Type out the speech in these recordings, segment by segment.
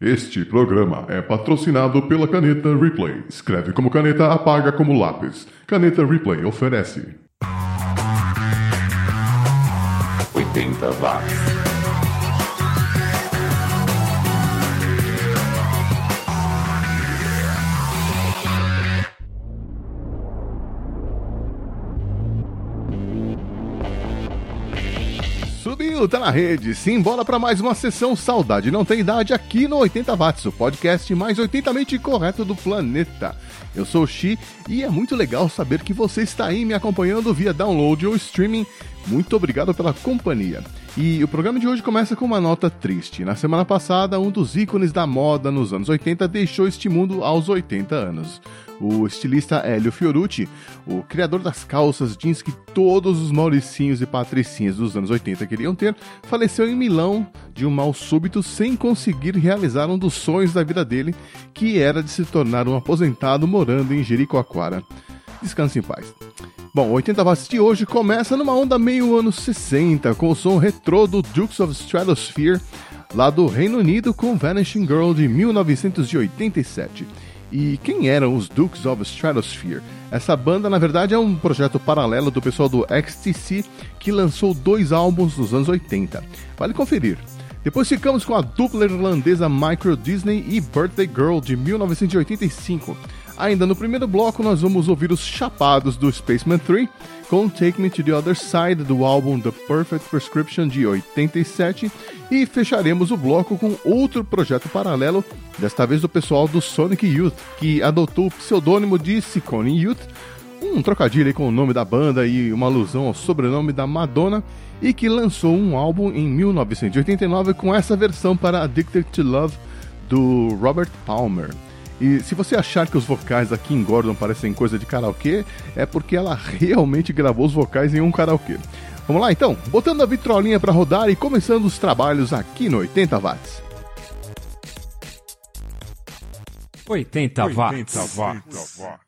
Este programa é patrocinado pela caneta Replay. Escreve como caneta, apaga como lápis. Caneta Replay oferece. 80 watts. Subiu, tá na rede. Sim, bola para mais uma sessão Saudade Não Tem Idade aqui no 80 Watts, o podcast mais 80mente correto do planeta. Eu sou o Xi e é muito legal saber que você está aí me acompanhando via download ou streaming. Muito obrigado pela companhia. E o programa de hoje começa com uma nota triste. Na semana passada, um dos ícones da moda nos anos 80 deixou este mundo aos 80 anos. O estilista Hélio Fiorucci, o criador das calças jeans que todos os mauricinhos e patricinhas dos anos 80 queriam ter, faleceu em Milão de um mal súbito sem conseguir realizar um dos sonhos da vida dele, que era de se tornar um aposentado morando em Jericoacoara. Descanse em paz. Bom, o 80 Watts de hoje começa numa onda meio anos 60, com o som retrô do Dukes of Stratosphere, lá do Reino Unido com Vanishing Girl de 1987. E quem eram os Dukes of Stratosphere? Essa banda, na verdade, é um projeto paralelo do pessoal do XTC que lançou dois álbuns nos anos 80. Vale conferir. Depois ficamos com a dupla irlandesa Micro Disney e Birthday Girl de 1985. Ainda no primeiro bloco, nós vamos ouvir os chapados do Spaceman 3 com Take Me to the Other Side do álbum The Perfect Prescription de 87 e fecharemos o bloco com outro projeto paralelo, desta vez do pessoal do Sonic Youth, que adotou o pseudônimo de Sicone Youth, um trocadilho com o nome da banda e uma alusão ao sobrenome da Madonna, e que lançou um álbum em 1989 com essa versão para Addicted to Love do Robert Palmer. E se você achar que os vocais da Kim Gordon parecem coisa de karaokê, é porque ela realmente gravou os vocais em um karaokê. Vamos lá então, botando a vitrolinha para rodar e começando os trabalhos aqui no 80 watts. 80 watts. 80 watts. Someone's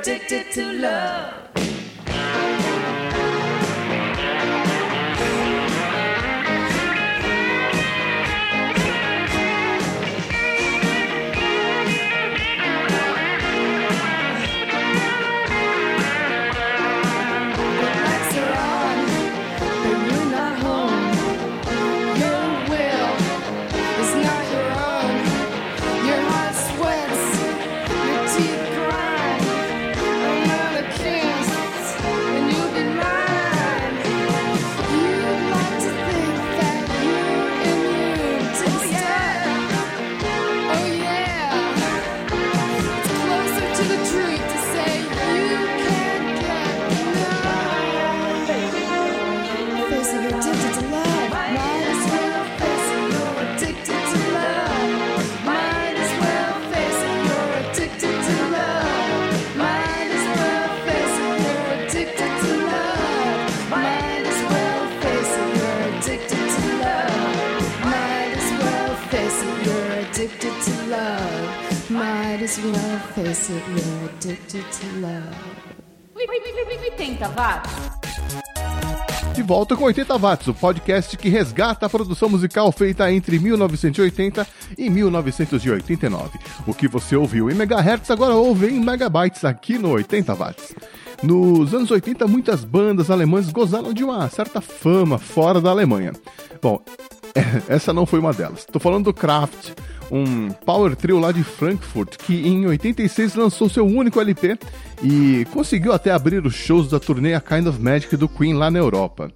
Addicted to love. 80 watts. De volta com 80 Watts, o podcast que resgata a produção musical feita entre 1980 e 1989. O que você ouviu em megahertz agora ouve em megabytes aqui no 80 Watts. Nos anos 80, muitas bandas alemãs gozaram de uma certa fama fora da Alemanha. Bom, essa não foi uma delas. Tô falando do Kraft, um power trio lá de Frankfurt, que em 86 lançou seu único LP e conseguiu até abrir os shows da turnê A Kind of Magic do Queen lá na Europa.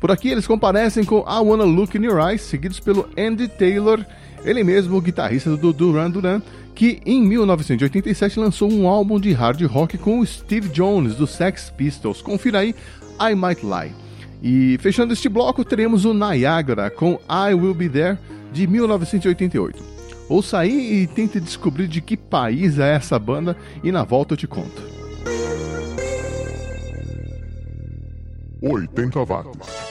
Por aqui eles comparecem com I Wanna Look in Your Eyes, seguidos pelo Andy Taylor, ele mesmo o guitarrista do Duran Duran, que em 1987 lançou um álbum de hard rock com o Steve Jones do Sex Pistols. Confira aí I Might Lie. E fechando este bloco, teremos o Niagara com I Will Be There de 1988. Ouça aí e tente descobrir de que país é essa banda e na volta eu te conto. 80 watts.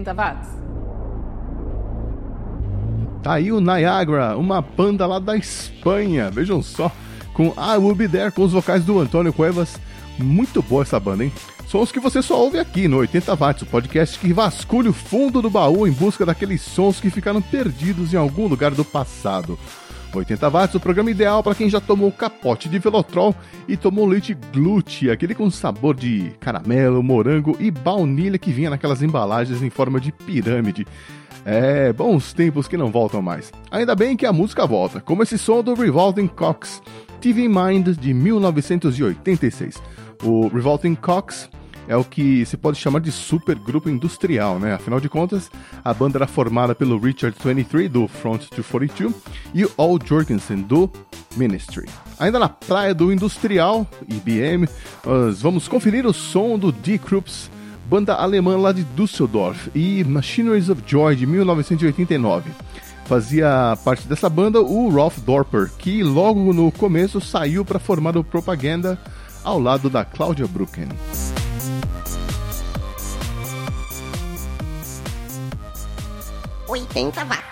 80 watts. Tá aí o Niagara, uma banda lá da Espanha. Vejam só, com I Will Be There, com os vocais do Antônio Cuevas. Muito boa essa banda, hein? Sons que você só ouve aqui no 80 Watts, o podcast que vasculha o fundo do baú em busca daqueles sons que ficaram perdidos em algum lugar do passado. 80 watts, o programa ideal para quem já tomou capote de Velotrol e tomou leite glute, aquele com sabor de caramelo, morango e baunilha que vinha naquelas embalagens em forma de pirâmide. É, bons tempos que não voltam mais. Ainda bem que a música volta, como esse som do Revolting Cox, TV Mind de 1986. O Revolting Cox é o que se pode chamar de supergrupo industrial, né? Afinal de contas, a banda era formada pelo Richard 23 do Front 242 e o Al Jorgensen do Ministry. Ainda na praia do industrial IBM, nós vamos conferir o som do D Krups, banda alemã lá de Düsseldorf, e Machineries of Joy de 1989. Fazia parte dessa banda o Rolf Dorper, que logo no começo saiu para formar o Propaganda ao lado da Claudia Brucken. Oitenta watts.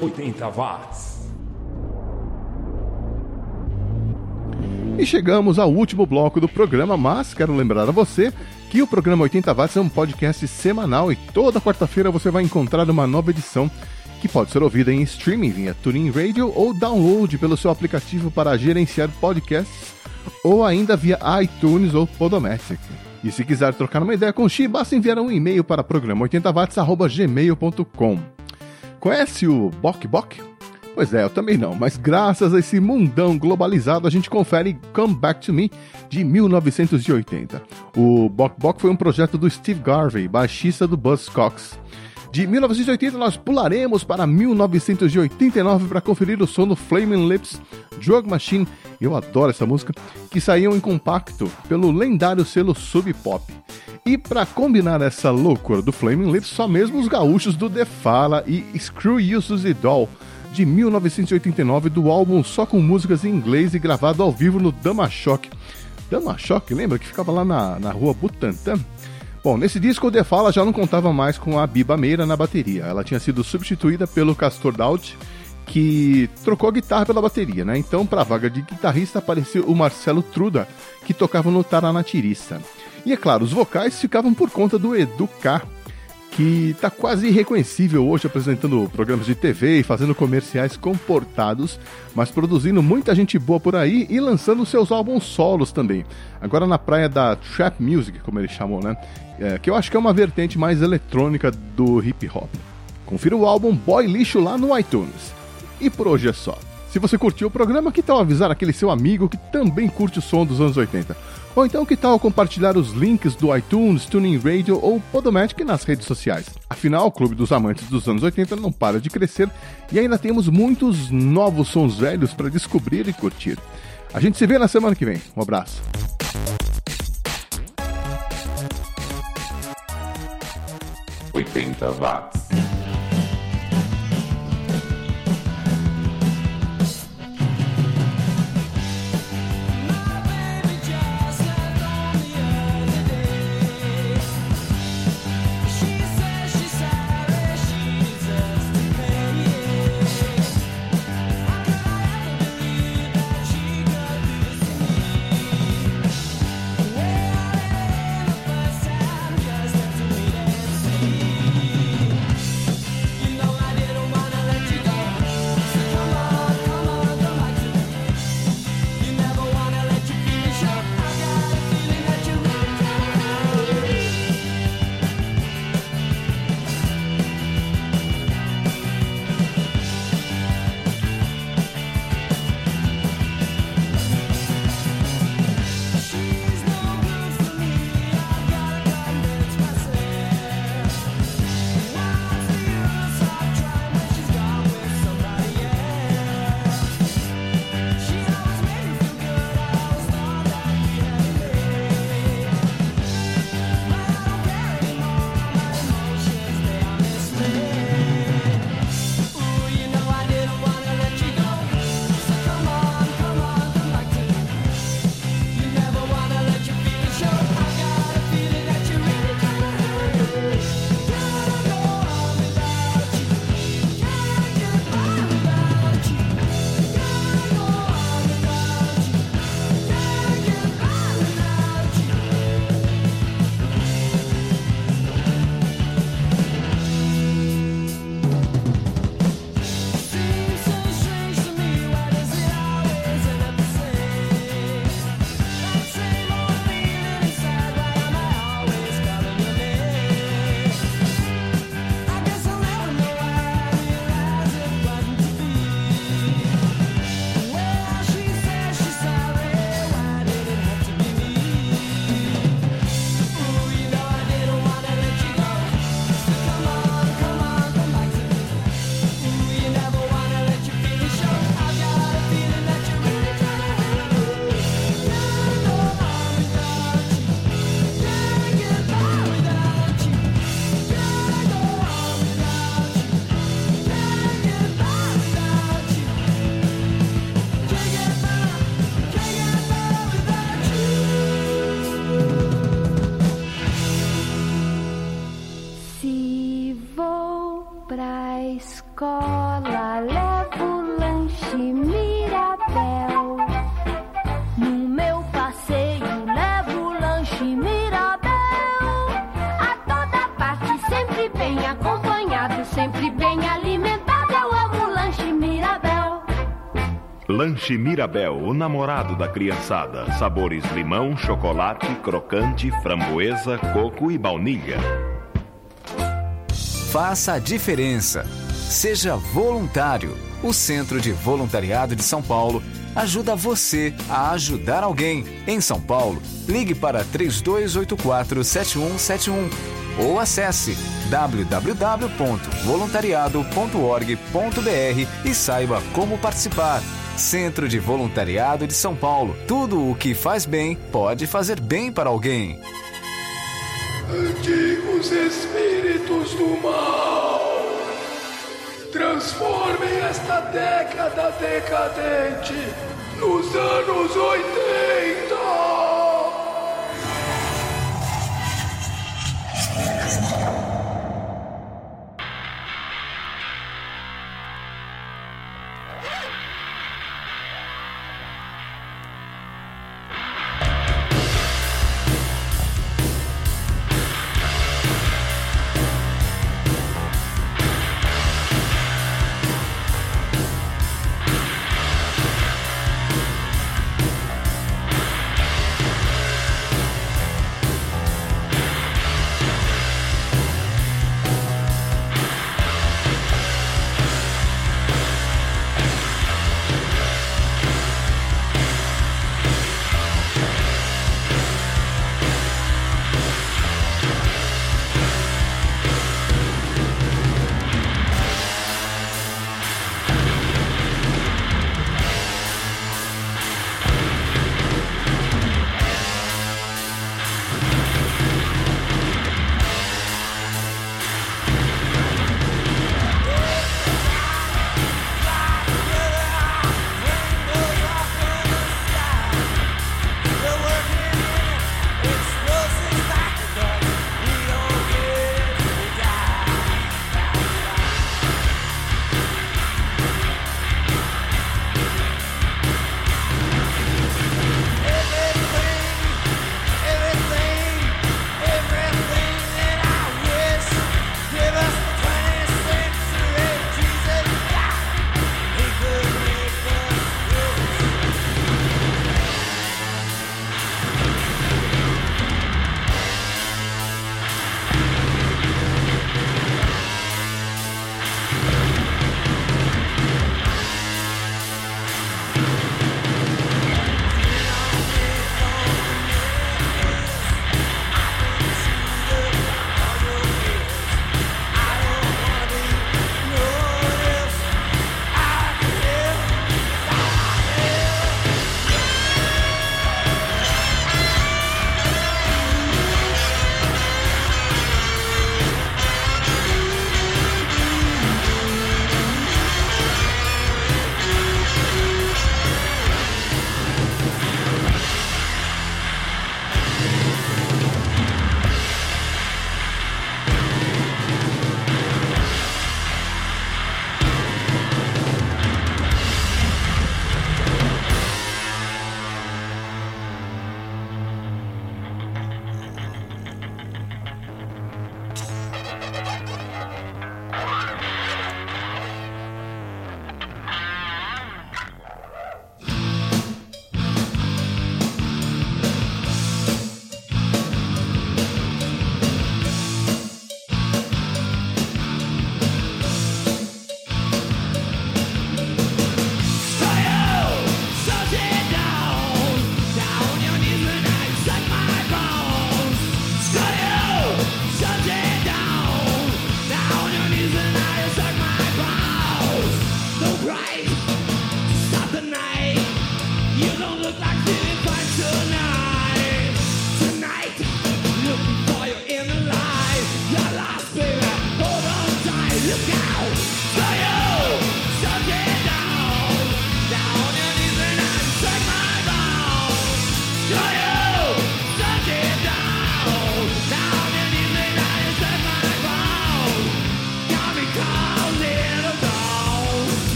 80 watts. E chegamos ao último bloco do programa, mas quero lembrar a você que o programa 80 Watts é um podcast semanal e toda quarta-feira você vai encontrar uma nova edição que pode ser ouvida em streaming via TuneIn Radio ou download pelo seu aplicativo para gerenciar podcasts ou ainda via iTunes ou Podomatic. E se quiser trocar uma ideia com o Xi, basta enviar um e-mail para programa80watts.gmail.com. Conhece o Bok Bok? Pois é, eu também não, mas graças a esse mundão globalizado a gente confere Come Back to Me de 1980. O Bok Bok foi um projeto do Steve Garvey, baixista do Buzzcocks. De 1980 nós pularemos para 1989 para conferir o som do Flaming Lips, Drug Machine, eu adoro essa música, que saíam em compacto pelo lendário selo Sub Pop. E para combinar essa loucura do Flaming Lips, só mesmo os gaúchos do The Fala e Screw You Suzy Doll, de 1989, do álbum só com músicas em inglês e gravado ao vivo no Dama Shock. Dama lembra que ficava lá na, na rua Butantã? Bom, nesse disco o The Fala já não contava mais com a Biba Meira na bateria. Ela tinha sido substituída pelo Castor Daut, que trocou a guitarra pela bateria, né? Então, para a vaga de guitarrista apareceu o Marcelo Truda, que tocava no Taranatirista. E é claro, os vocais ficavam por conta do Edu que está quase irreconhecível hoje apresentando programas de TV e fazendo comerciais comportados, mas produzindo muita gente boa por aí e lançando seus álbuns solos também. Agora na praia da Trap Music, como ele chamou, né? É, que eu acho que é uma vertente mais eletrônica do hip hop. Confira o álbum Boy Lixo lá no iTunes. E por hoje é só. Se você curtiu o programa, que tal avisar aquele seu amigo que também curte o som dos anos 80? Ou então que tal compartilhar os links do iTunes, Tuning Radio ou Podomatic nas redes sociais? Afinal, o Clube dos Amantes dos anos 80 não para de crescer e ainda temos muitos novos sons velhos para descobrir e curtir. A gente se vê na semana que vem. Um abraço. Oitenta watts. pra escola, levo lanche Mirabel. No meu passeio, levo lanche Mirabel. A toda parte, sempre bem acompanhado, sempre bem alimentado. Eu amo lanche Mirabel. Lanche Mirabel, o namorado da criançada. Sabores limão, chocolate, crocante, framboesa, coco e baunilha. Faça a diferença. Seja voluntário. O Centro de Voluntariado de São Paulo ajuda você a ajudar alguém. Em São Paulo, ligue para 3284-7171 ou acesse www.voluntariado.org.br e saiba como participar. Centro de Voluntariado de São Paulo. Tudo o que faz bem pode fazer bem para alguém. Antigos espíritos do mal, transformem esta década decadente nos anos 80.